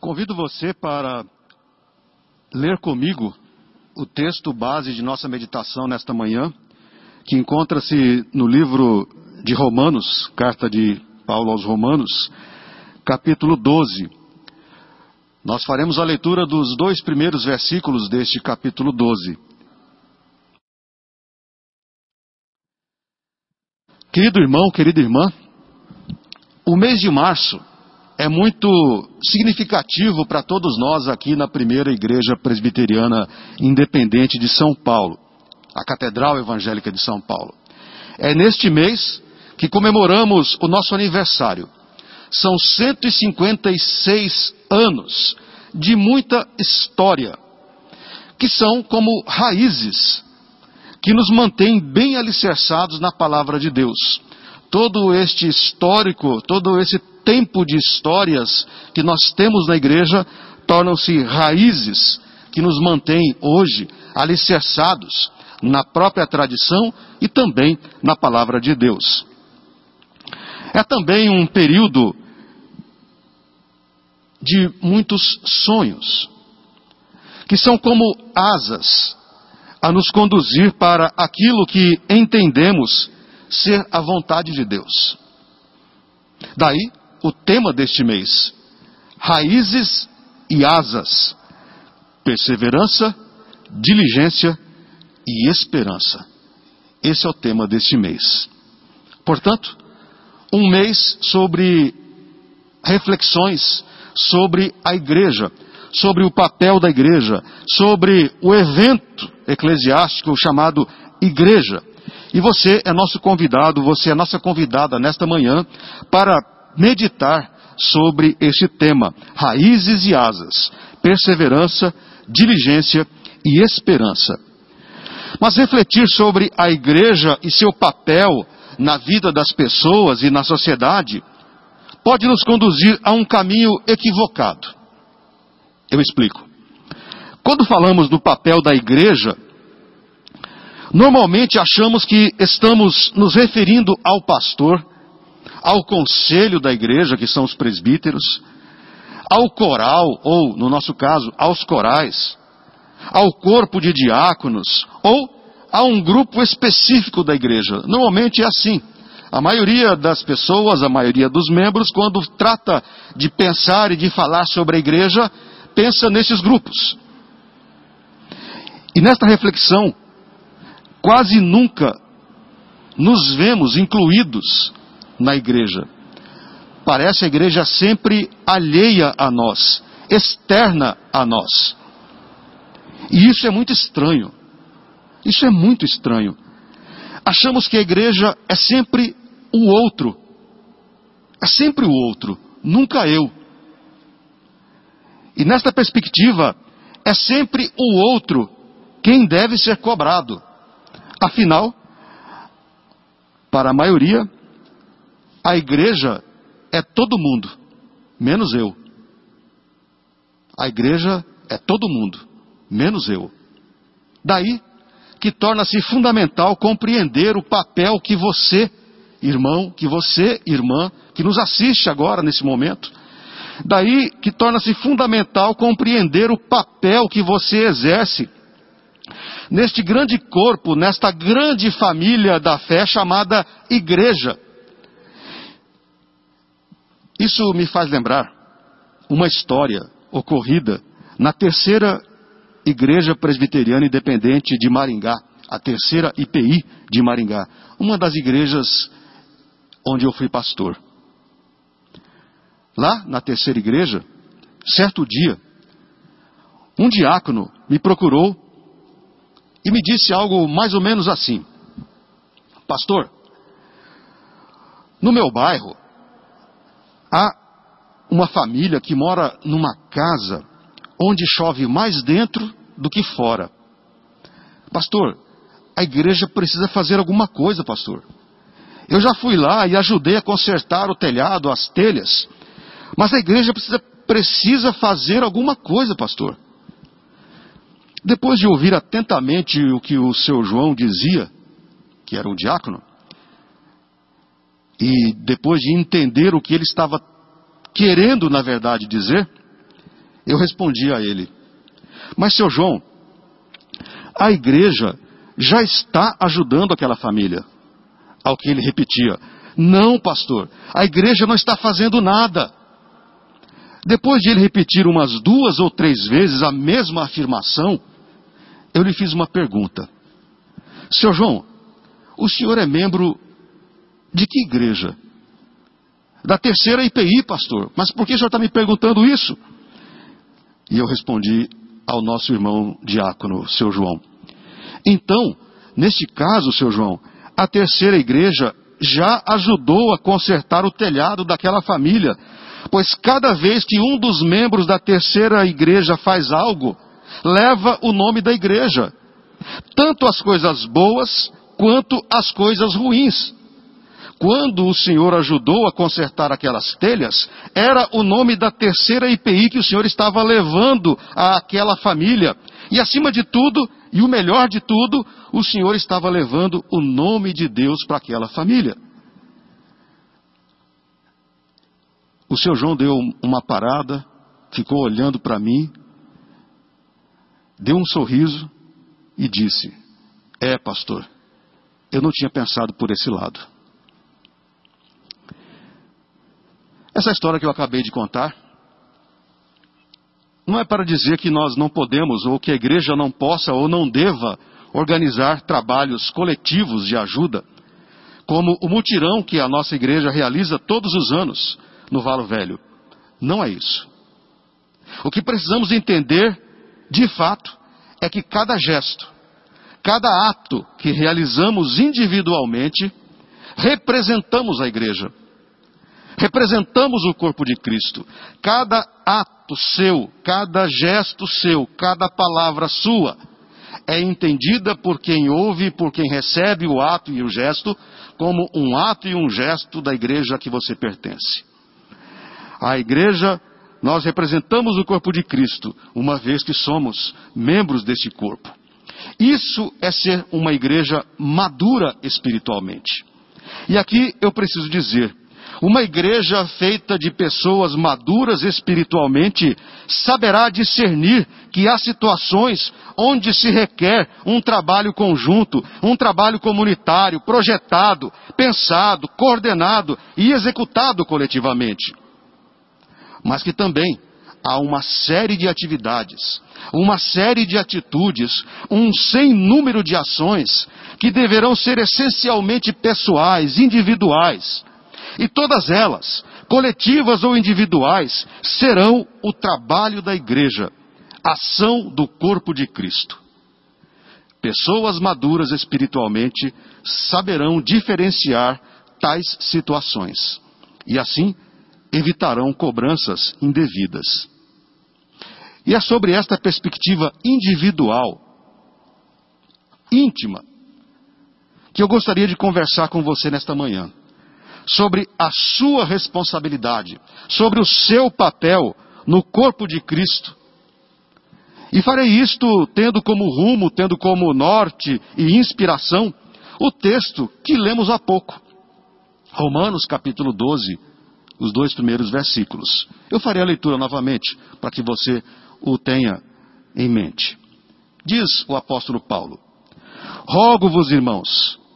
Convido você para ler comigo o texto base de nossa meditação nesta manhã, que encontra-se no livro de Romanos, carta de Paulo aos Romanos, capítulo 12. Nós faremos a leitura dos dois primeiros versículos deste capítulo 12. Querido irmão, querida irmã, o mês de março é muito significativo para todos nós aqui na primeira igreja presbiteriana independente de São Paulo, a Catedral Evangélica de São Paulo. É neste mês que comemoramos o nosso aniversário. São 156 anos de muita história, que são como raízes que nos mantêm bem alicerçados na palavra de Deus. Todo este histórico, todo esse tempo de histórias que nós temos na igreja tornam-se raízes que nos mantêm hoje alicerçados na própria tradição e também na palavra de Deus. É também um período de muitos sonhos, que são como asas a nos conduzir para aquilo que entendemos ser a vontade de Deus. Daí o tema deste mês: raízes e asas, perseverança, diligência e esperança. Esse é o tema deste mês. Portanto, um mês sobre reflexões sobre a igreja, sobre o papel da igreja, sobre o evento eclesiástico chamado igreja. E você é nosso convidado, você é nossa convidada nesta manhã para meditar sobre este tema: raízes e asas, perseverança, diligência e esperança. Mas refletir sobre a igreja e seu papel na vida das pessoas e na sociedade pode nos conduzir a um caminho equivocado. Eu explico. Quando falamos do papel da igreja, normalmente achamos que estamos nos referindo ao pastor, ao conselho da igreja, que são os presbíteros, ao coral, ou, no nosso caso, aos corais, ao corpo de diáconos, ou a um grupo específico da igreja. Normalmente é assim. A maioria das pessoas, a maioria dos membros, quando trata de pensar e de falar sobre a igreja, pensa nesses grupos. E nesta reflexão, quase nunca nos vemos incluídos na igreja. Parece a igreja sempre alheia a nós, externa a nós. E isso é muito estranho. Isso é muito estranho. Achamos que a igreja é sempre o outro. É sempre o outro, nunca eu. E nesta perspectiva, é sempre o outro quem deve ser cobrado. Afinal, para a maioria, a igreja é todo mundo, menos eu. A igreja é todo mundo, menos eu. Daí que torna-se fundamental compreender o papel que você, irmão, que você, irmã, que nos assiste agora nesse momento, daí que torna-se fundamental compreender o papel que você exerce neste grande corpo, nesta grande família da fé chamada igreja. Isso me faz lembrar uma história ocorrida na terceira Igreja Presbiteriana Independente de Maringá, a terceira IPI de Maringá, uma das igrejas onde eu fui pastor. Lá na terceira igreja, certo dia, um diácono me procurou e me disse algo mais ou menos assim: Pastor, no meu bairro Há uma família que mora numa casa onde chove mais dentro do que fora. Pastor, a igreja precisa fazer alguma coisa, pastor. Eu já fui lá e ajudei a consertar o telhado, as telhas. Mas a igreja precisa, precisa fazer alguma coisa, pastor. Depois de ouvir atentamente o que o seu João dizia, que era um diácono, e depois de entender o que ele estava querendo, na verdade, dizer, Eu respondi a ele: Mas, seu João, a igreja já está ajudando aquela família. Ao que ele repetia: Não, pastor, a igreja não está fazendo nada. Depois de ele repetir umas duas ou três vezes a mesma afirmação, eu lhe fiz uma pergunta: Senhor João, o senhor é membro de que igreja? Da terceira IPI, pastor. Mas por que o senhor está me perguntando isso? E eu respondi ao nosso irmão diácono, seu João. Então, neste caso, seu João, a terceira igreja já ajudou a consertar o telhado daquela família, pois cada vez que um dos membros da terceira igreja faz algo, leva o nome da igreja, tanto as coisas boas quanto as coisas ruins. Quando o Senhor ajudou a consertar aquelas telhas, era o nome da terceira IPI que o Senhor estava levando àquela família. E acima de tudo, e o melhor de tudo, o Senhor estava levando o nome de Deus para aquela família. O seu João deu uma parada, ficou olhando para mim, deu um sorriso e disse: É, pastor, eu não tinha pensado por esse lado. Essa história que eu acabei de contar não é para dizer que nós não podemos ou que a igreja não possa ou não deva organizar trabalhos coletivos de ajuda, como o mutirão que a nossa igreja realiza todos os anos no Valo Velho. Não é isso. O que precisamos entender, de fato, é que cada gesto, cada ato que realizamos individualmente, representamos a igreja. Representamos o corpo de Cristo. Cada ato seu, cada gesto seu, cada palavra sua é entendida por quem ouve, por quem recebe o ato e o gesto, como um ato e um gesto da igreja a que você pertence. A igreja, nós representamos o corpo de Cristo, uma vez que somos membros desse corpo. Isso é ser uma igreja madura espiritualmente. E aqui eu preciso dizer, uma igreja feita de pessoas maduras espiritualmente saberá discernir que há situações onde se requer um trabalho conjunto, um trabalho comunitário, projetado, pensado, coordenado e executado coletivamente. Mas que também há uma série de atividades, uma série de atitudes, um sem número de ações que deverão ser essencialmente pessoais, individuais e todas elas, coletivas ou individuais, serão o trabalho da igreja, ação do corpo de Cristo. Pessoas maduras espiritualmente saberão diferenciar tais situações e assim evitarão cobranças indevidas. E é sobre esta perspectiva individual, íntima, que eu gostaria de conversar com você nesta manhã sobre a sua responsabilidade, sobre o seu papel no corpo de Cristo. E farei isto tendo como rumo, tendo como norte e inspiração o texto que lemos há pouco. Romanos capítulo 12, os dois primeiros versículos. Eu farei a leitura novamente para que você o tenha em mente. Diz o apóstolo Paulo: Rogo-vos, irmãos,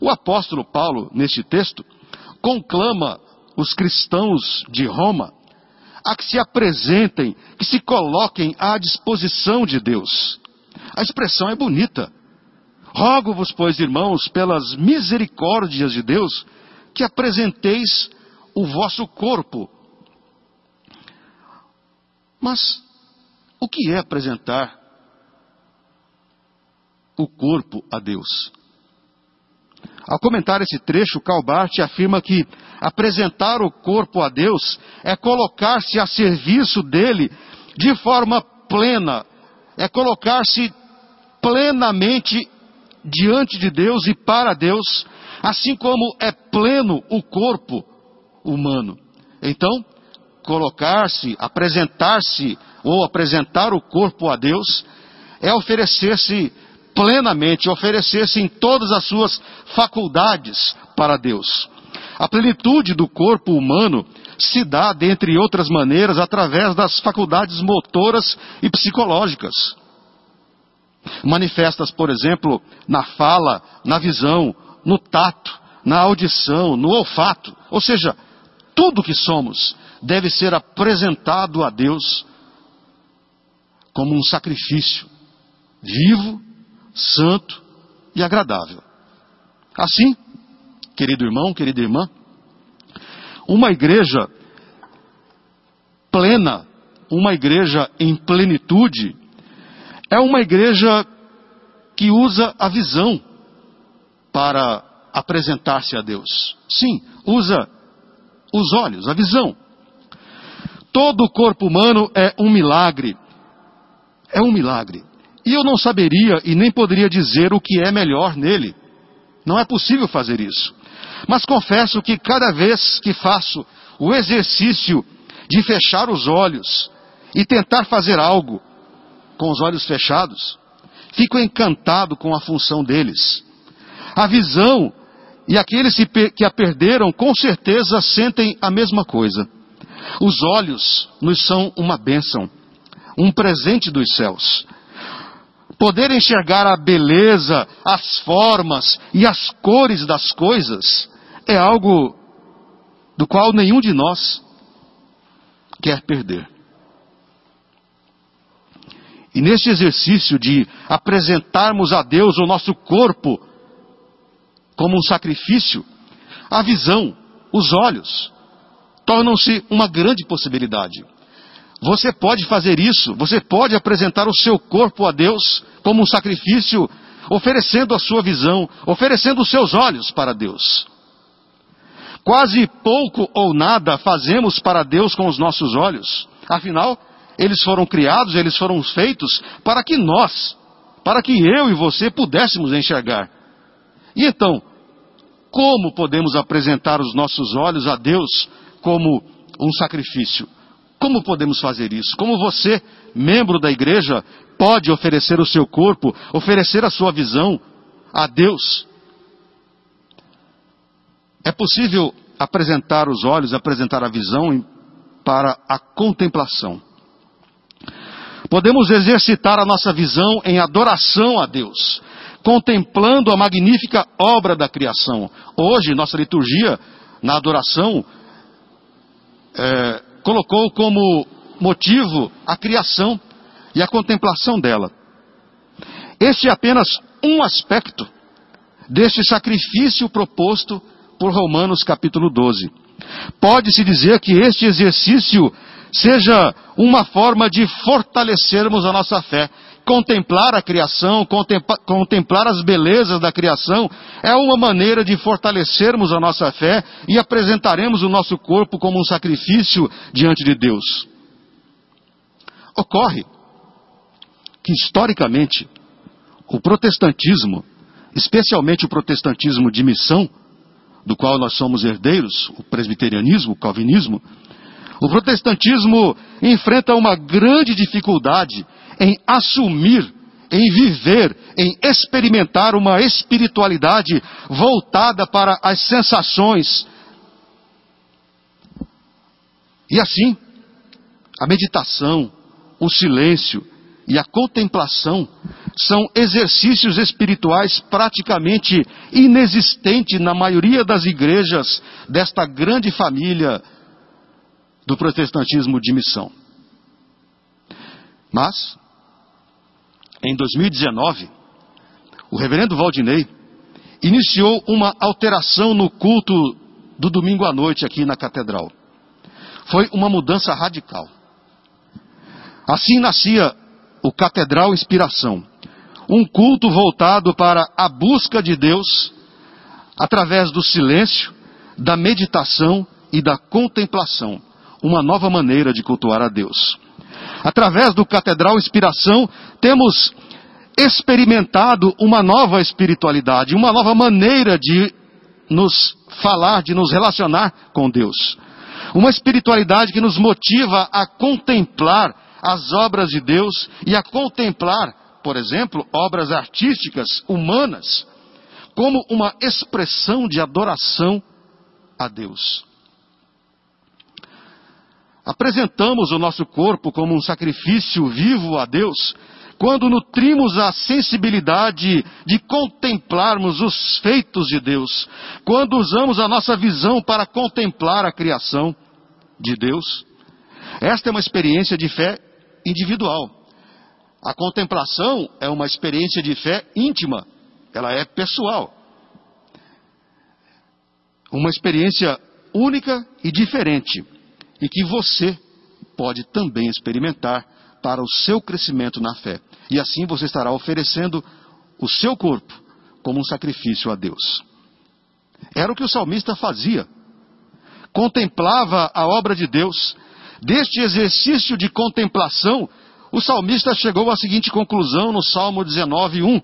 O apóstolo Paulo, neste texto, conclama os cristãos de Roma a que se apresentem, que se coloquem à disposição de Deus. A expressão é bonita. Rogo-vos, pois, irmãos, pelas misericórdias de Deus, que apresenteis o vosso corpo. Mas o que é apresentar o corpo a Deus? Ao comentar esse trecho, Calbart afirma que apresentar o corpo a Deus é colocar-se a serviço dele de forma plena, é colocar-se plenamente diante de Deus e para Deus, assim como é pleno o corpo humano. Então, colocar-se, apresentar-se ou apresentar o corpo a Deus é oferecer-se plenamente, oferecer-se em todas as suas faculdades para Deus. A plenitude do corpo humano se dá, dentre outras maneiras, através das faculdades motoras e psicológicas. Manifestas, por exemplo, na fala, na visão, no tato, na audição, no olfato. Ou seja, tudo que somos deve ser apresentado a Deus como um sacrifício vivo, santo e agradável. Assim, querido irmão, querida irmã, uma igreja plena, uma igreja em plenitude, é uma igreja que usa a visão para apresentar-se a Deus. Sim, usa os olhos, a visão. Todo o corpo humano é um milagre. É um milagre. E eu não saberia e nem poderia dizer o que é melhor nele. Não é possível fazer isso. Mas confesso que cada vez que faço o exercício de fechar os olhos e tentar fazer algo com os olhos fechados, fico encantado com a função deles. A visão e aqueles que a perderam com certeza sentem a mesma coisa. Os olhos nos são uma bênção, um presente dos céus. Poder enxergar a beleza, as formas e as cores das coisas é algo do qual nenhum de nós quer perder. E neste exercício de apresentarmos a Deus o nosso corpo como um sacrifício, a visão, os olhos, tornam-se uma grande possibilidade. Você pode fazer isso, você pode apresentar o seu corpo a Deus como um sacrifício, oferecendo a sua visão, oferecendo os seus olhos para Deus. Quase pouco ou nada fazemos para Deus com os nossos olhos. Afinal, eles foram criados, eles foram feitos para que nós, para que eu e você pudéssemos enxergar. E então, como podemos apresentar os nossos olhos a Deus como um sacrifício? Como podemos fazer isso? Como você, membro da igreja, pode oferecer o seu corpo, oferecer a sua visão a Deus é possível apresentar os olhos, apresentar a visão para a contemplação. Podemos exercitar a nossa visão em adoração a Deus, contemplando a magnífica obra da criação. Hoje, nossa liturgia, na adoração, é, colocou como motivo a criação e a contemplação dela. Este é apenas um aspecto deste sacrifício proposto por Romanos capítulo 12. Pode-se dizer que este exercício seja uma forma de fortalecermos a nossa fé. Contemplar a criação, contemplar, contemplar as belezas da criação, é uma maneira de fortalecermos a nossa fé e apresentaremos o nosso corpo como um sacrifício diante de Deus. Ocorre que, historicamente, o protestantismo, especialmente o protestantismo de missão, do qual nós somos herdeiros, o presbiterianismo, o calvinismo, o protestantismo enfrenta uma grande dificuldade em assumir, em viver, em experimentar uma espiritualidade voltada para as sensações. E assim, a meditação, o silêncio e a contemplação são exercícios espirituais praticamente inexistentes na maioria das igrejas desta grande família do protestantismo de missão. Mas, em 2019, o reverendo Valdinei iniciou uma alteração no culto do domingo à noite aqui na catedral. Foi uma mudança radical. Assim nascia o Catedral Inspiração, um culto voltado para a busca de Deus através do silêncio, da meditação e da contemplação, uma nova maneira de cultuar a Deus. Através do Catedral Inspiração, temos experimentado uma nova espiritualidade, uma nova maneira de nos falar, de nos relacionar com Deus. Uma espiritualidade que nos motiva a contemplar as obras de Deus e a contemplar, por exemplo, obras artísticas humanas, como uma expressão de adoração a Deus. Apresentamos o nosso corpo como um sacrifício vivo a Deus quando nutrimos a sensibilidade de contemplarmos os feitos de Deus, quando usamos a nossa visão para contemplar a criação de Deus. Esta é uma experiência de fé individual. A contemplação é uma experiência de fé íntima, ela é pessoal. Uma experiência única e diferente, e que você pode também experimentar para o seu crescimento na fé. E assim você estará oferecendo o seu corpo como um sacrifício a Deus. Era o que o salmista fazia. Contemplava a obra de Deus. Deste exercício de contemplação, o salmista chegou à seguinte conclusão no Salmo 19, 1.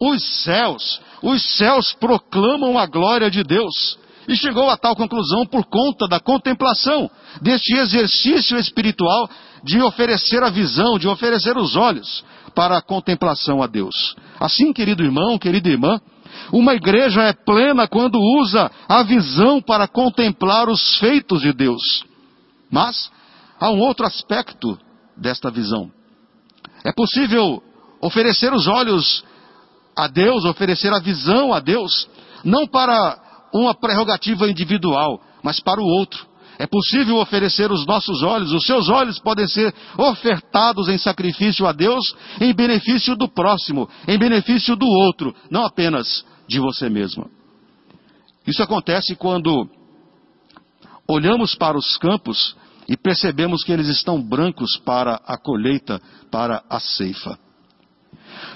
Os céus, os céus proclamam a glória de Deus. E chegou a tal conclusão por conta da contemplação, deste exercício espiritual de oferecer a visão, de oferecer os olhos para a contemplação a Deus. Assim, querido irmão, querida irmã, uma igreja é plena quando usa a visão para contemplar os feitos de Deus. Mas há um outro aspecto desta visão. É possível oferecer os olhos a Deus, oferecer a visão a Deus, não para uma prerrogativa individual, mas para o outro. É possível oferecer os nossos olhos, os seus olhos podem ser ofertados em sacrifício a Deus, em benefício do próximo, em benefício do outro, não apenas de você mesmo. Isso acontece quando olhamos para os campos e percebemos que eles estão brancos para a colheita, para a ceifa.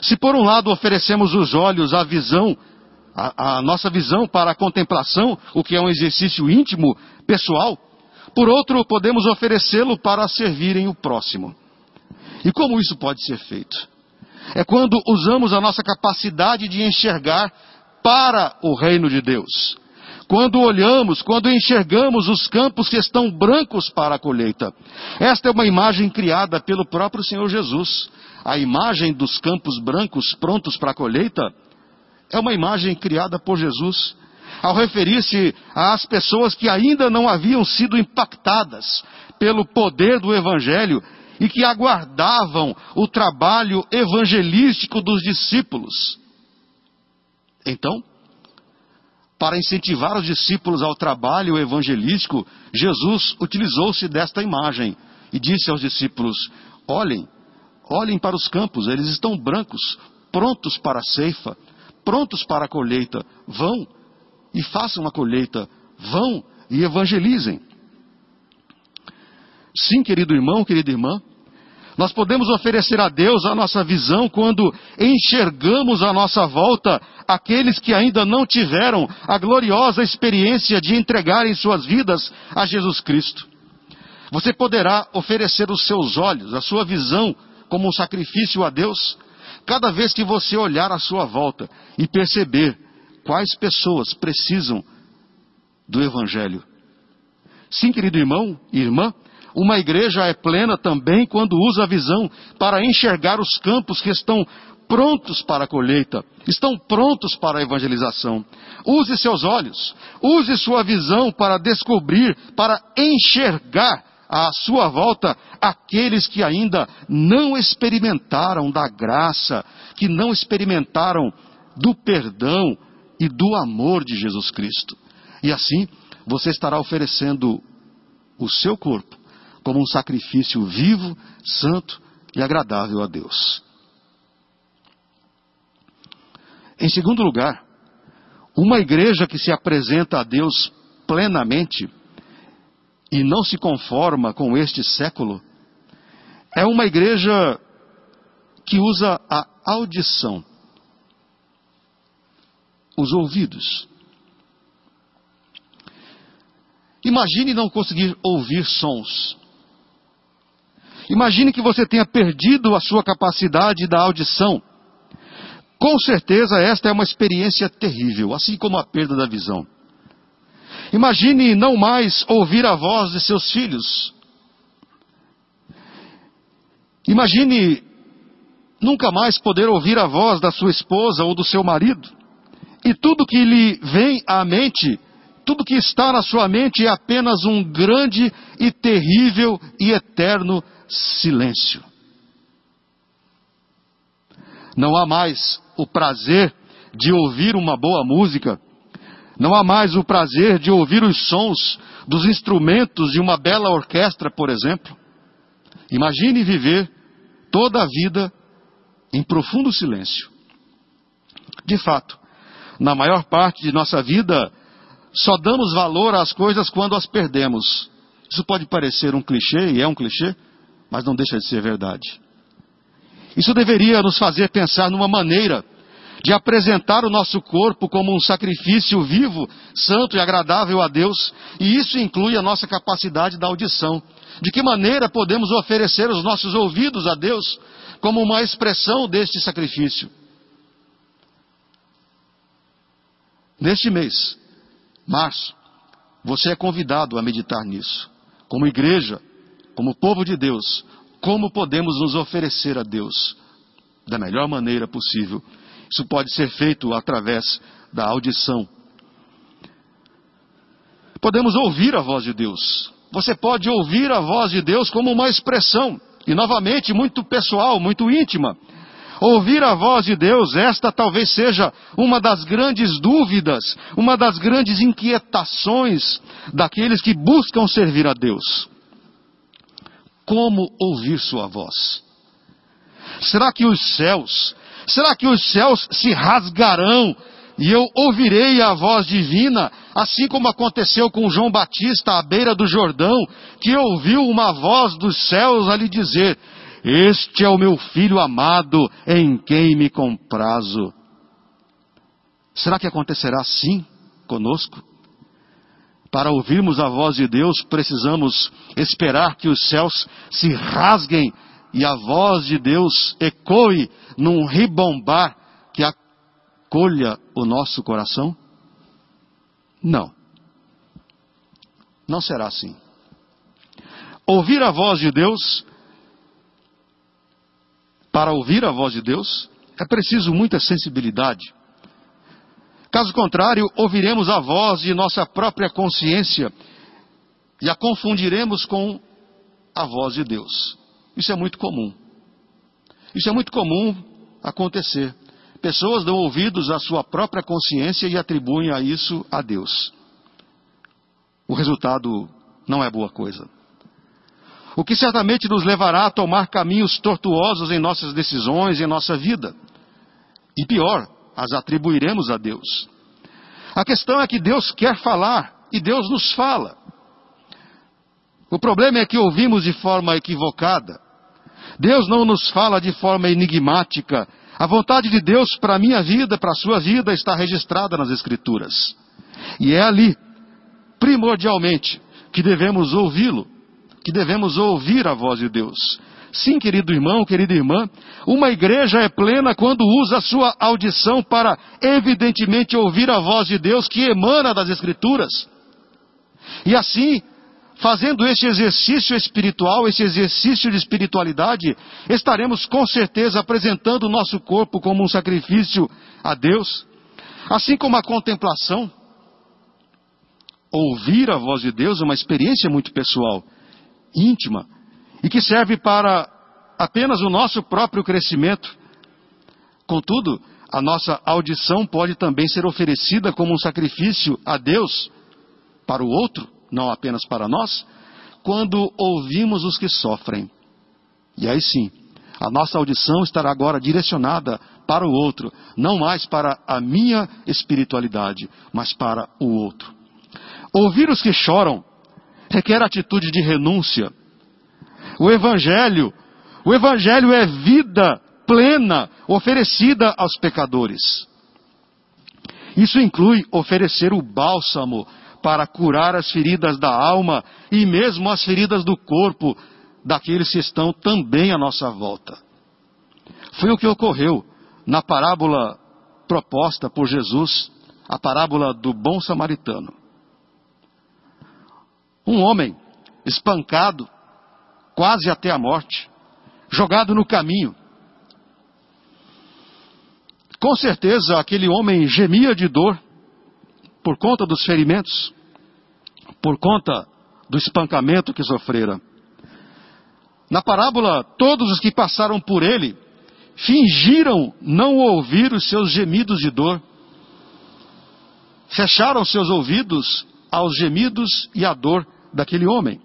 Se por um lado oferecemos os olhos à visão, a, a nossa visão para a contemplação, o que é um exercício íntimo, pessoal, por outro, podemos oferecê-lo para servirem o próximo. E como isso pode ser feito? É quando usamos a nossa capacidade de enxergar para o reino de Deus. Quando olhamos, quando enxergamos os campos que estão brancos para a colheita. Esta é uma imagem criada pelo próprio Senhor Jesus. A imagem dos campos brancos prontos para a colheita é uma imagem criada por Jesus ao referir-se às pessoas que ainda não haviam sido impactadas pelo poder do Evangelho e que aguardavam o trabalho evangelístico dos discípulos. Então, para incentivar os discípulos ao trabalho evangelístico, Jesus utilizou-se desta imagem e disse aos discípulos: Olhem, olhem para os campos, eles estão brancos, prontos para a ceifa, prontos para a colheita. Vão e façam a colheita. Vão e evangelizem. Sim, querido irmão, querida irmã, nós podemos oferecer a Deus a nossa visão quando enxergamos à nossa volta aqueles que ainda não tiveram a gloriosa experiência de entregarem suas vidas a Jesus Cristo. Você poderá oferecer os seus olhos, a sua visão, como um sacrifício a Deus, cada vez que você olhar à sua volta e perceber quais pessoas precisam do Evangelho. Sim, querido irmão e irmã, uma igreja é plena também quando usa a visão para enxergar os campos que estão prontos para a colheita, estão prontos para a evangelização. Use seus olhos, use sua visão para descobrir, para enxergar à sua volta aqueles que ainda não experimentaram da graça, que não experimentaram do perdão, e do amor de Jesus Cristo. E assim, você estará oferecendo o seu corpo como um sacrifício vivo, santo e agradável a Deus. Em segundo lugar, uma igreja que se apresenta a Deus plenamente e não se conforma com este século, é uma igreja que usa a audição os ouvidos. Imagine não conseguir ouvir sons. Imagine que você tenha perdido a sua capacidade da audição. Com certeza esta é uma experiência terrível, assim como a perda da visão. Imagine não mais ouvir a voz de seus filhos. Imagine nunca mais poder ouvir a voz da sua esposa ou do seu marido. E tudo que lhe vem à mente, tudo que está na sua mente é apenas um grande e terrível e eterno silêncio. Não há mais o prazer de ouvir uma boa música, não há mais o prazer de ouvir os sons dos instrumentos de uma bela orquestra, por exemplo. Imagine viver toda a vida em profundo silêncio. De fato, na maior parte de nossa vida, só damos valor às coisas quando as perdemos. Isso pode parecer um clichê, e é um clichê, mas não deixa de ser verdade. Isso deveria nos fazer pensar numa maneira de apresentar o nosso corpo como um sacrifício vivo, santo e agradável a Deus, e isso inclui a nossa capacidade da audição. De que maneira podemos oferecer os nossos ouvidos a Deus como uma expressão deste sacrifício? Neste mês, março, você é convidado a meditar nisso. Como igreja, como povo de Deus, como podemos nos oferecer a Deus da melhor maneira possível. Isso pode ser feito através da audição. Podemos ouvir a voz de Deus. Você pode ouvir a voz de Deus como uma expressão, e novamente muito pessoal, muito íntima. Ouvir a voz de Deus, esta talvez seja uma das grandes dúvidas, uma das grandes inquietações daqueles que buscam servir a Deus como ouvir sua voz? Será que os céus, será que os céus se rasgarão e eu ouvirei a voz divina, assim como aconteceu com João Batista à beira do Jordão, que ouviu uma voz dos céus a lhe dizer: Este é o meu filho amado, em quem me comprazo. Será que acontecerá assim conosco? Para ouvirmos a voz de Deus, precisamos esperar que os céus se rasguem e a voz de Deus ecoe num ribombar que acolha o nosso coração? Não. Não será assim. Ouvir a voz de Deus, para ouvir a voz de Deus, é preciso muita sensibilidade. Caso contrário, ouviremos a voz de nossa própria consciência e a confundiremos com a voz de Deus. Isso é muito comum. Isso é muito comum acontecer. Pessoas dão ouvidos à sua própria consciência e atribuem a isso a Deus. O resultado não é boa coisa. O que certamente nos levará a tomar caminhos tortuosos em nossas decisões, em nossa vida. E pior, as atribuiremos a Deus. A questão é que Deus quer falar e Deus nos fala. O problema é que ouvimos de forma equivocada. Deus não nos fala de forma enigmática. A vontade de Deus para a minha vida, para a sua vida, está registrada nas Escrituras. E é ali, primordialmente, que devemos ouvi-lo, que devemos ouvir a voz de Deus. Sim, querido irmão, querida irmã, uma igreja é plena quando usa a sua audição para, evidentemente, ouvir a voz de Deus que emana das Escrituras. E assim, fazendo esse exercício espiritual, esse exercício de espiritualidade, estaremos com certeza apresentando o nosso corpo como um sacrifício a Deus. Assim como a contemplação, ouvir a voz de Deus é uma experiência muito pessoal, íntima e que serve para apenas o nosso próprio crescimento. Contudo, a nossa audição pode também ser oferecida como um sacrifício a Deus para o outro, não apenas para nós, quando ouvimos os que sofrem. E aí sim, a nossa audição estará agora direcionada para o outro, não mais para a minha espiritualidade, mas para o outro. Ouvir os que choram requer atitude de renúncia, o Evangelho, o Evangelho é vida plena oferecida aos pecadores. Isso inclui oferecer o bálsamo para curar as feridas da alma e mesmo as feridas do corpo, daqueles que estão também à nossa volta. Foi o que ocorreu na parábola proposta por Jesus, a parábola do bom samaritano. Um homem espancado, quase até a morte, jogado no caminho. Com certeza aquele homem gemia de dor por conta dos ferimentos, por conta do espancamento que sofrera. Na parábola, todos os que passaram por ele fingiram não ouvir os seus gemidos de dor. Fecharam seus ouvidos aos gemidos e à dor daquele homem.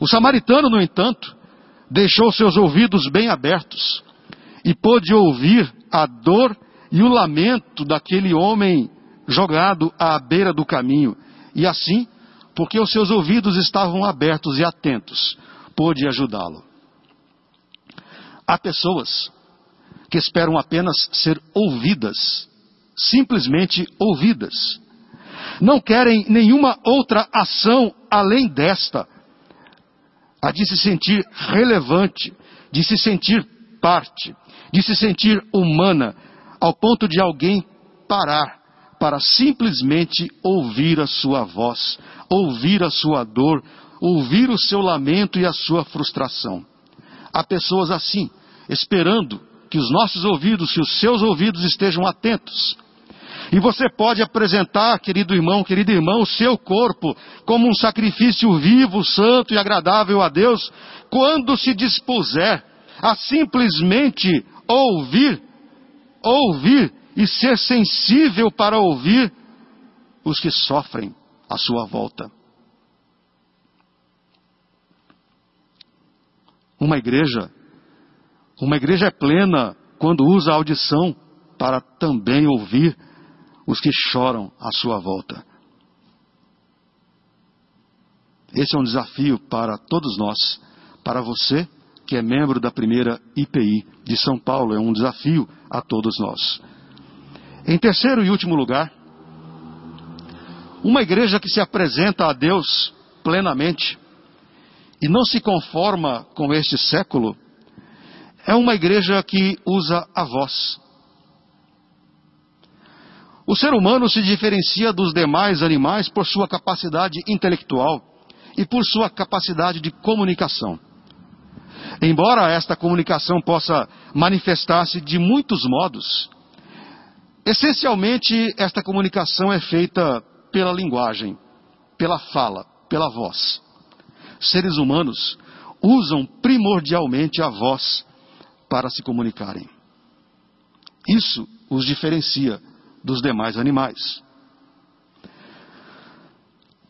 O samaritano, no entanto, deixou seus ouvidos bem abertos e pôde ouvir a dor e o lamento daquele homem jogado à beira do caminho. E assim, porque os seus ouvidos estavam abertos e atentos, pôde ajudá-lo. Há pessoas que esperam apenas ser ouvidas, simplesmente ouvidas. Não querem nenhuma outra ação além desta, a de se sentir relevante, de se sentir parte, de se sentir humana, ao ponto de alguém parar para simplesmente ouvir a sua voz, ouvir a sua dor, ouvir o seu lamento e a sua frustração. Há pessoas assim, esperando que os nossos ouvidos, que os seus ouvidos estejam atentos. E você pode apresentar, querido irmão, querida irmã, o seu corpo como um sacrifício vivo, santo e agradável a Deus, quando se dispuser a simplesmente ouvir, ouvir e ser sensível para ouvir os que sofrem à sua volta. Uma igreja uma igreja é plena quando usa a audição para também ouvir os que choram à sua volta. Esse é um desafio para todos nós, para você que é membro da primeira IPI de São Paulo, é um desafio a todos nós. Em terceiro e último lugar, uma igreja que se apresenta a Deus plenamente e não se conforma com este século, é uma igreja que usa a voz. O ser humano se diferencia dos demais animais por sua capacidade intelectual e por sua capacidade de comunicação. Embora esta comunicação possa manifestar-se de muitos modos, essencialmente esta comunicação é feita pela linguagem, pela fala, pela voz. Seres humanos usam primordialmente a voz para se comunicarem. Isso os diferencia dos demais animais.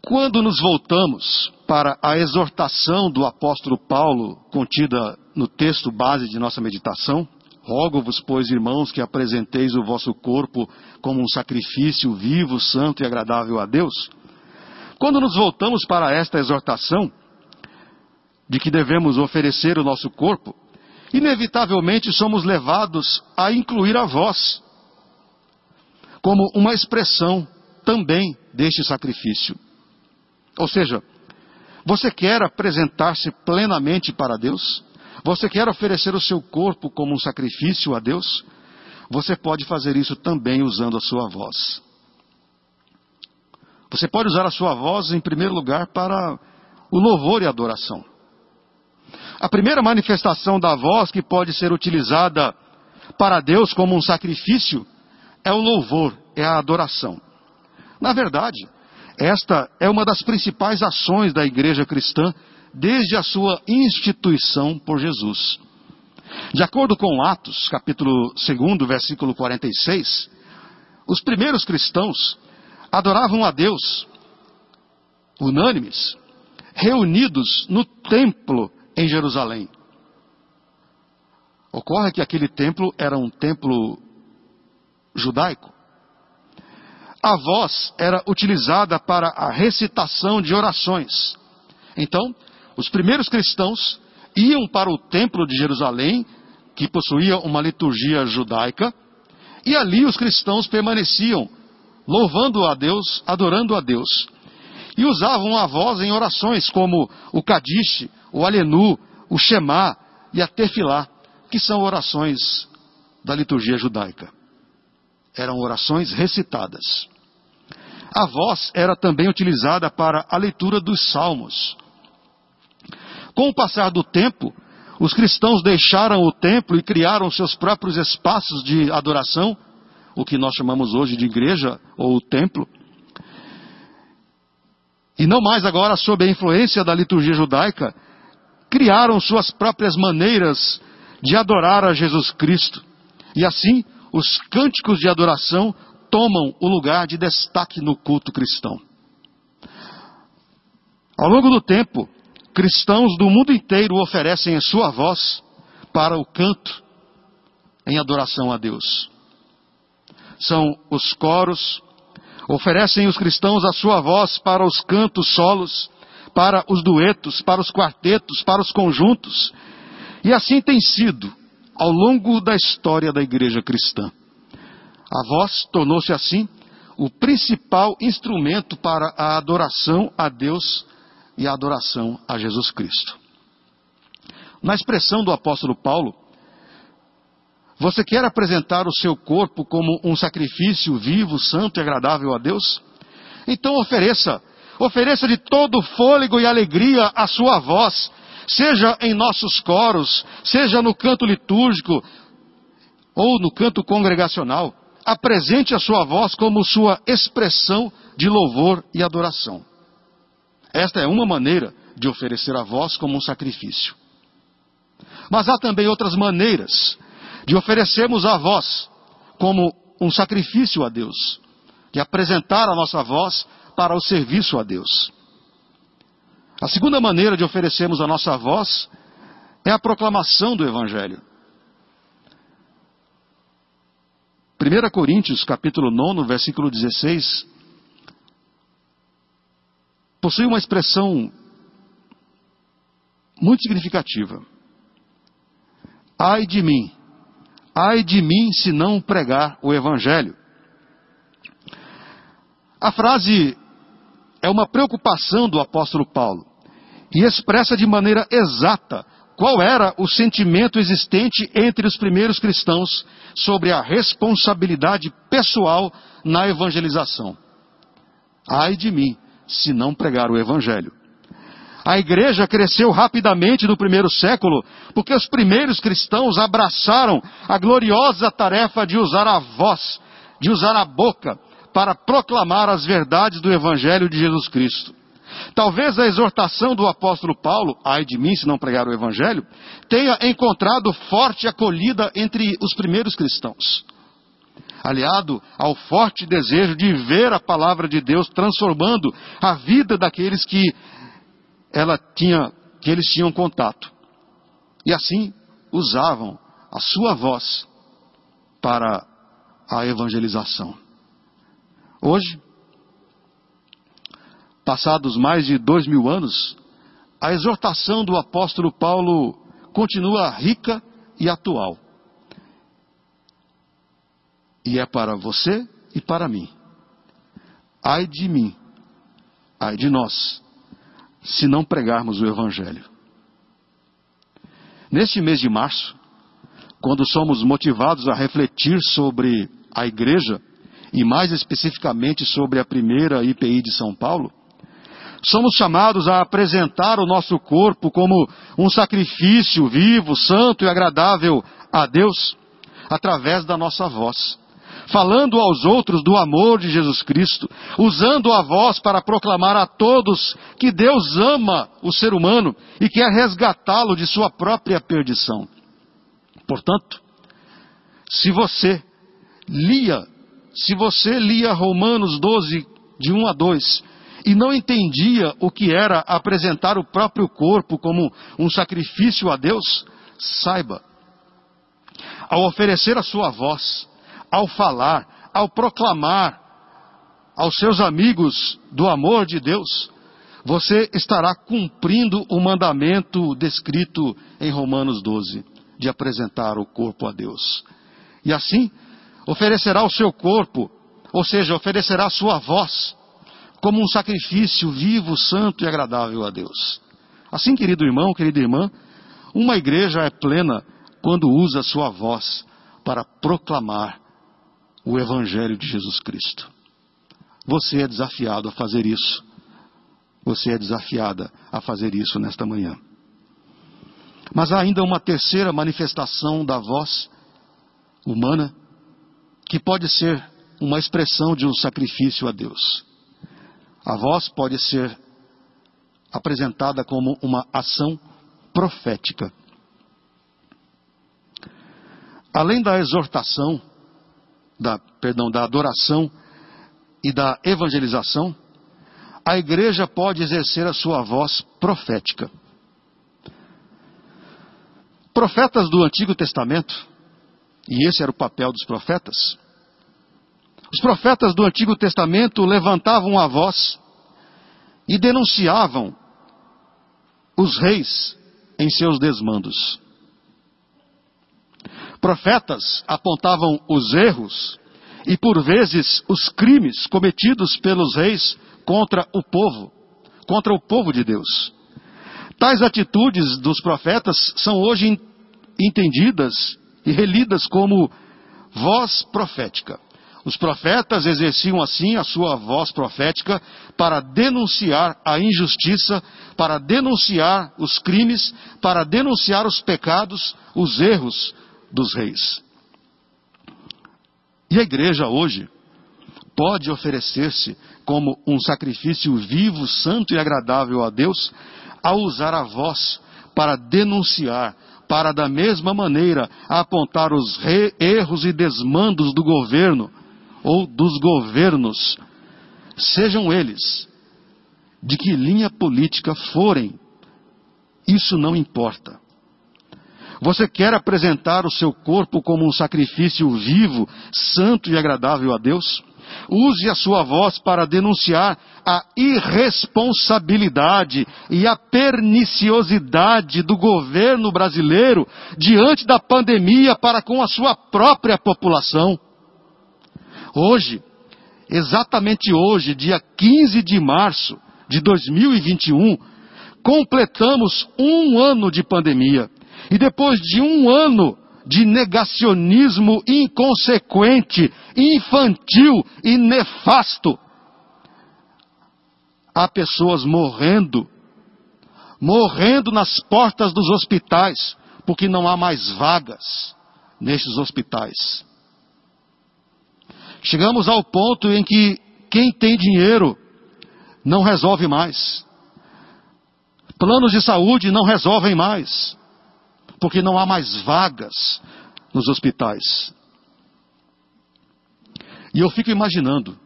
Quando nos voltamos para a exortação do apóstolo Paulo, contida no texto base de nossa meditação, rogo-vos, pois, irmãos, que apresenteis o vosso corpo como um sacrifício vivo, santo e agradável a Deus. Quando nos voltamos para esta exortação, de que devemos oferecer o nosso corpo, inevitavelmente somos levados a incluir a voz como uma expressão também deste sacrifício. Ou seja, você quer apresentar-se plenamente para Deus? Você quer oferecer o seu corpo como um sacrifício a Deus? Você pode fazer isso também usando a sua voz. Você pode usar a sua voz, em primeiro lugar, para o louvor e a adoração. A primeira manifestação da voz que pode ser utilizada para Deus como um sacrifício é o louvor, é a adoração. Na verdade, esta é uma das principais ações da igreja cristã desde a sua instituição por Jesus. De acordo com Atos, capítulo 2, versículo 46, os primeiros cristãos adoravam a Deus unânimes, reunidos no templo em Jerusalém. Ocorre que aquele templo era um templo judaico. A voz era utilizada para a recitação de orações. Então, os primeiros cristãos iam para o templo de Jerusalém, que possuía uma liturgia judaica, e ali os cristãos permaneciam louvando a Deus, adorando a Deus. E usavam a voz em orações como o Kadish, o Alenu, o Shema e a Tefilá, que são orações da liturgia judaica. Eram orações recitadas. A voz era também utilizada para a leitura dos salmos. Com o passar do tempo, os cristãos deixaram o templo e criaram seus próprios espaços de adoração, o que nós chamamos hoje de igreja ou templo. E não mais agora sob a influência da liturgia judaica, criaram suas próprias maneiras de adorar a Jesus Cristo. E assim, os cânticos de adoração tomam o lugar de destaque no culto cristão. Ao longo do tempo, cristãos do mundo inteiro oferecem a sua voz para o canto em adoração a Deus. São os coros, oferecem os cristãos a sua voz para os cantos solos, para os duetos, para os quartetos, para os conjuntos. E assim tem sido ao longo da história da igreja cristã. A voz tornou-se assim o principal instrumento para a adoração a Deus e a adoração a Jesus Cristo. Na expressão do apóstolo Paulo, você quer apresentar o seu corpo como um sacrifício vivo, santo e agradável a Deus? Então ofereça, ofereça de todo fôlego e alegria a sua voz, seja em nossos coros, seja no canto litúrgico ou no canto congregacional apresente a sua voz como sua expressão de louvor e adoração. Esta é uma maneira de oferecer a voz como um sacrifício. Mas há também outras maneiras de oferecermos a voz como um sacrifício a Deus, de apresentar a nossa voz para o serviço a Deus. A segunda maneira de oferecermos a nossa voz é a proclamação do Evangelho. 1 Coríntios, capítulo 9, versículo 16, possui uma expressão muito significativa. Ai de mim, ai de mim se não pregar o Evangelho. A frase é uma preocupação do apóstolo Paulo e expressa de maneira exata qual era o sentimento existente entre os primeiros cristãos sobre a responsabilidade pessoal na evangelização. Ai de mim, se não pregar o evangelho. A igreja cresceu rapidamente no primeiro século, porque os primeiros cristãos abraçaram a gloriosa tarefa de usar a voz, de usar a boca, para proclamar as verdades do Evangelho de Jesus Cristo. Talvez a exortação do apóstolo Paulo, ai de mim se não pregar o evangelho, tenha encontrado forte acolhida entre os primeiros cristãos. Aliado ao forte desejo de ver a palavra de Deus transformando a vida daqueles que ela tinha, que eles tinham contato. E assim usavam a sua voz para a evangelização. Hoje, passados mais de dois mil anos, a exortação do apóstolo Paulo continua rica e atual. E é para você e para mim. Ai de mim, ai de nós, se não pregarmos o Evangelho. Neste mês de março, quando somos motivados a refletir sobre a igreja, e mais especificamente sobre a primeira IPI de São Paulo, somos chamados a apresentar o nosso corpo como um sacrifício vivo, santo e agradável a Deus, através da nossa voz. Falando aos outros do amor de Jesus Cristo, usando a voz para proclamar a todos que Deus ama o ser humano e quer resgatá-lo de sua própria perdição. Portanto, se você lia, se você lia Romanos 12, de 1 a 2, e não entendia o que era apresentar o próprio corpo como um sacrifício a Deus, saiba, ao oferecer a sua voz, ao falar, ao proclamar aos seus amigos do amor de Deus, você estará cumprindo o mandamento descrito em Romanos 12, de apresentar o corpo a Deus. E assim, oferecerá o seu corpo, ou seja, oferecerá a sua voz, como um sacrifício vivo, santo e agradável a Deus. Assim, querido irmão, querida irmã, uma igreja é plena quando usa sua voz para proclamar o Evangelho de Jesus Cristo. Você é desafiado a fazer isso. Você é desafiada a fazer isso nesta manhã. Mas há ainda uma terceira manifestação da voz humana, que pode ser uma expressão de um sacrifício a Deus. A voz pode ser apresentada como uma ação profética. Além da exortação, da, perdão, da adoração e da evangelização, a igreja pode exercer a sua voz profética. Profetas do Antigo Testamento, e esse era o papel dos profetas, os profetas do Antigo Testamento levantavam a voz e denunciavam os reis em seus desmandos. Profetas apontavam os erros e, por vezes, os crimes cometidos pelos reis contra o povo, contra o povo de Deus. Tais atitudes dos profetas são hoje entendidas e relidas como voz profética. Os profetas exerciam assim a sua voz profética para denunciar a injustiça, para denunciar os crimes, para denunciar os pecados, os erros dos reis. E a igreja hoje pode oferecer-se como um sacrifício vivo, santo e agradável a Deus, ao usar a voz para denunciar para da mesma maneira apontar os erros e desmandos do governo ou dos governos, sejam eles de que linha política forem, isso não importa. Você quer apresentar o seu corpo como um sacrifício vivo, santo e agradável a Deus? Use a sua voz para denunciar a irresponsabilidade e a perniciosidade do governo brasileiro diante da pandemia para com a sua própria população. Hoje, exatamente hoje, dia 15 de março de 2021, completamos um ano de pandemia. E depois de um ano de negacionismo inconsequente, infantil e nefasto. Há pessoas morrendo, morrendo nas portas dos hospitais, porque não há mais vagas nestes hospitais. Chegamos ao ponto em que quem tem dinheiro não resolve mais. Planos de saúde não resolvem mais porque não há mais vagas nos hospitais. E eu fico imaginando,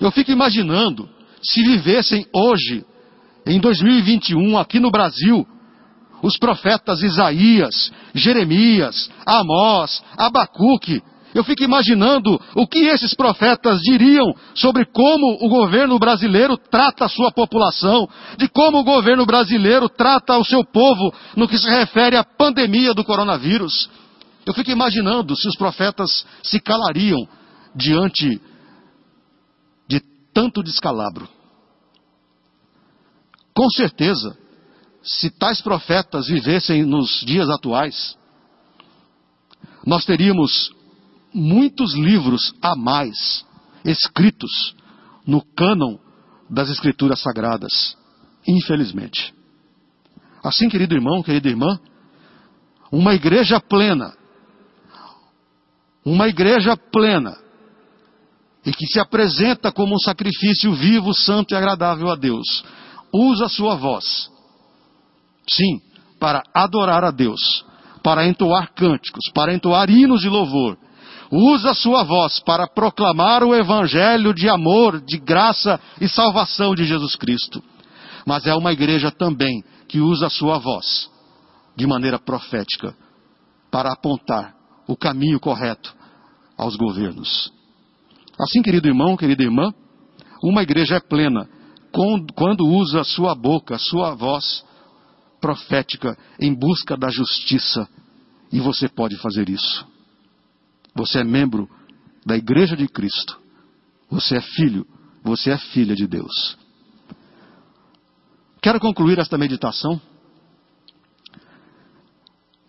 eu fico imaginando se vivessem hoje, em 2021, aqui no Brasil, os profetas Isaías, Jeremias, Amós, Abacuque, eu fico imaginando o que esses profetas diriam sobre como o governo brasileiro trata a sua população, de como o governo brasileiro trata o seu povo no que se refere à pandemia do coronavírus. Eu fico imaginando se os profetas se calariam diante de tanto descalabro. Com certeza, se tais profetas vivessem nos dias atuais, nós teríamos muitos livros a mais escritos no cânon das Escrituras Sagradas, infelizmente. Assim, querido irmão, querida irmã, uma igreja plena, uma igreja plena, e que se apresenta como um sacrifício vivo, santo e agradável a Deus, usa a sua voz, sim, para adorar a Deus, para entoar cânticos, para entoar hinos de louvor, usa sua voz para proclamar o evangelho de amor, de graça e salvação de Jesus Cristo. Mas é uma igreja também que usa a sua voz de maneira profética para apontar o caminho correto aos governos. Assim, querido irmão, querida irmã, uma igreja é plena quando usa sua boca, sua voz profética em busca da justiça. E você pode fazer isso. Você é membro da Igreja de Cristo. Você é filho, você é filha de Deus. quero concluir esta meditação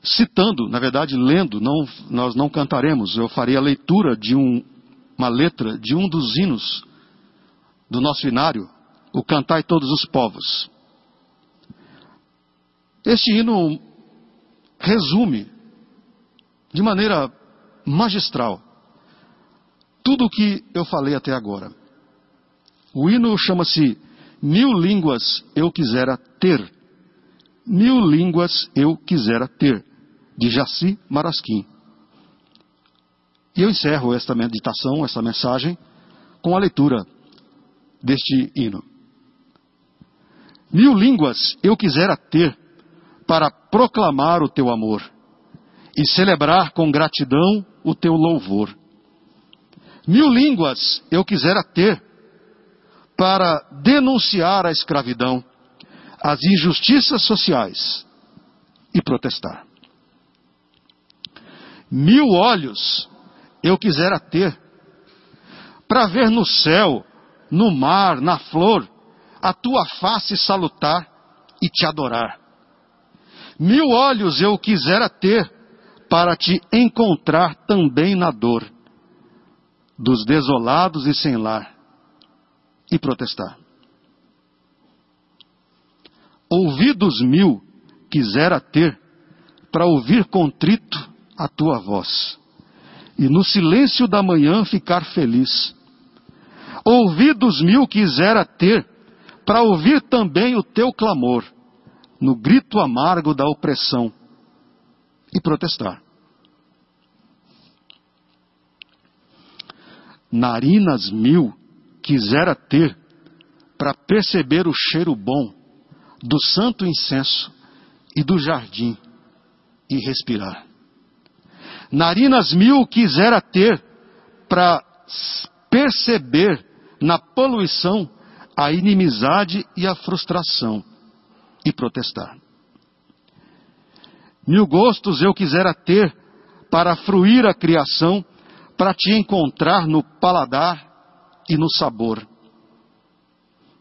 citando, na verdade, lendo, não, nós não cantaremos, eu farei a leitura de um, uma letra de um dos hinos do nosso inário, o Cantai Todos os Povos. Este hino resume, de maneira magistral, tudo o que eu falei até agora. O hino chama-se Mil Línguas Eu Quisera Ter. Mil Línguas Eu Quisera Ter, de Jaci Marasquim. E eu encerro esta meditação, esta mensagem, com a leitura deste hino. Mil línguas eu quisera ter para proclamar o teu amor e celebrar com gratidão o teu louvor. Mil línguas eu quisera ter para denunciar a escravidão, as injustiças sociais e protestar. Mil olhos eu quisera ter para ver no céu, no mar, na flor, a tua face salutar e te adorar. Mil olhos eu quisera ter para te encontrar também na dor dos desolados e sem lar e protestar. Ouvidos mil quisera ter para ouvir contrito a tua voz e no silêncio da manhã ficar feliz. Ouvidos mil quisera ter para ouvir também o teu clamor no grito amargo da opressão e protestar. Narinas mil quisera ter para perceber o cheiro bom do santo incenso e do jardim e respirar. Narinas mil quisera ter para perceber na poluição a inimizade e a frustração e protestar. Mil gostos eu quisera ter para fruir a criação, para te encontrar no paladar e no sabor,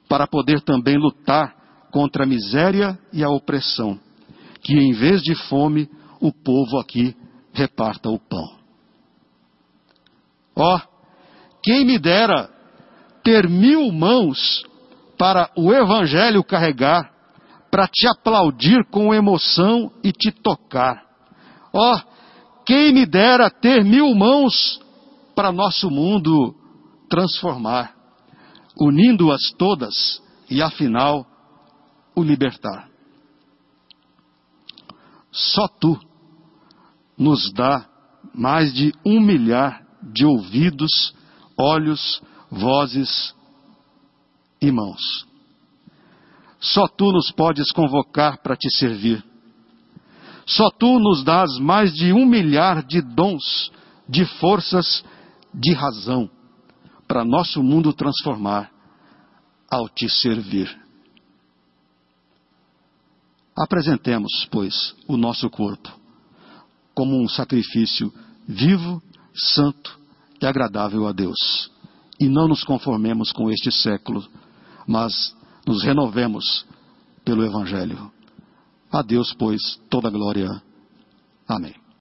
para poder também lutar contra a miséria e a opressão, que em vez de fome, o povo aqui reparta o pão. Ó, oh, quem me dera ter mil mãos para o Evangelho carregar, para te aplaudir com emoção e te tocar. Ó, oh, quem me dera ter mil mãos para nosso mundo transformar, unindo-as todas e afinal o libertar. Só tu nos dá mais de um milhar de ouvidos, olhos, vozes e mãos. Só tu nos podes convocar para te servir. Só tu nos dás mais de um milhar de dons, de forças, de razão, para nosso mundo transformar ao te servir. Apresentemos, pois, o nosso corpo como um sacrifício vivo, santo e agradável a Deus. E não nos conformemos com este século, mas nos renovemos pelo Evangelho. A Deus, pois, toda glória. Amém.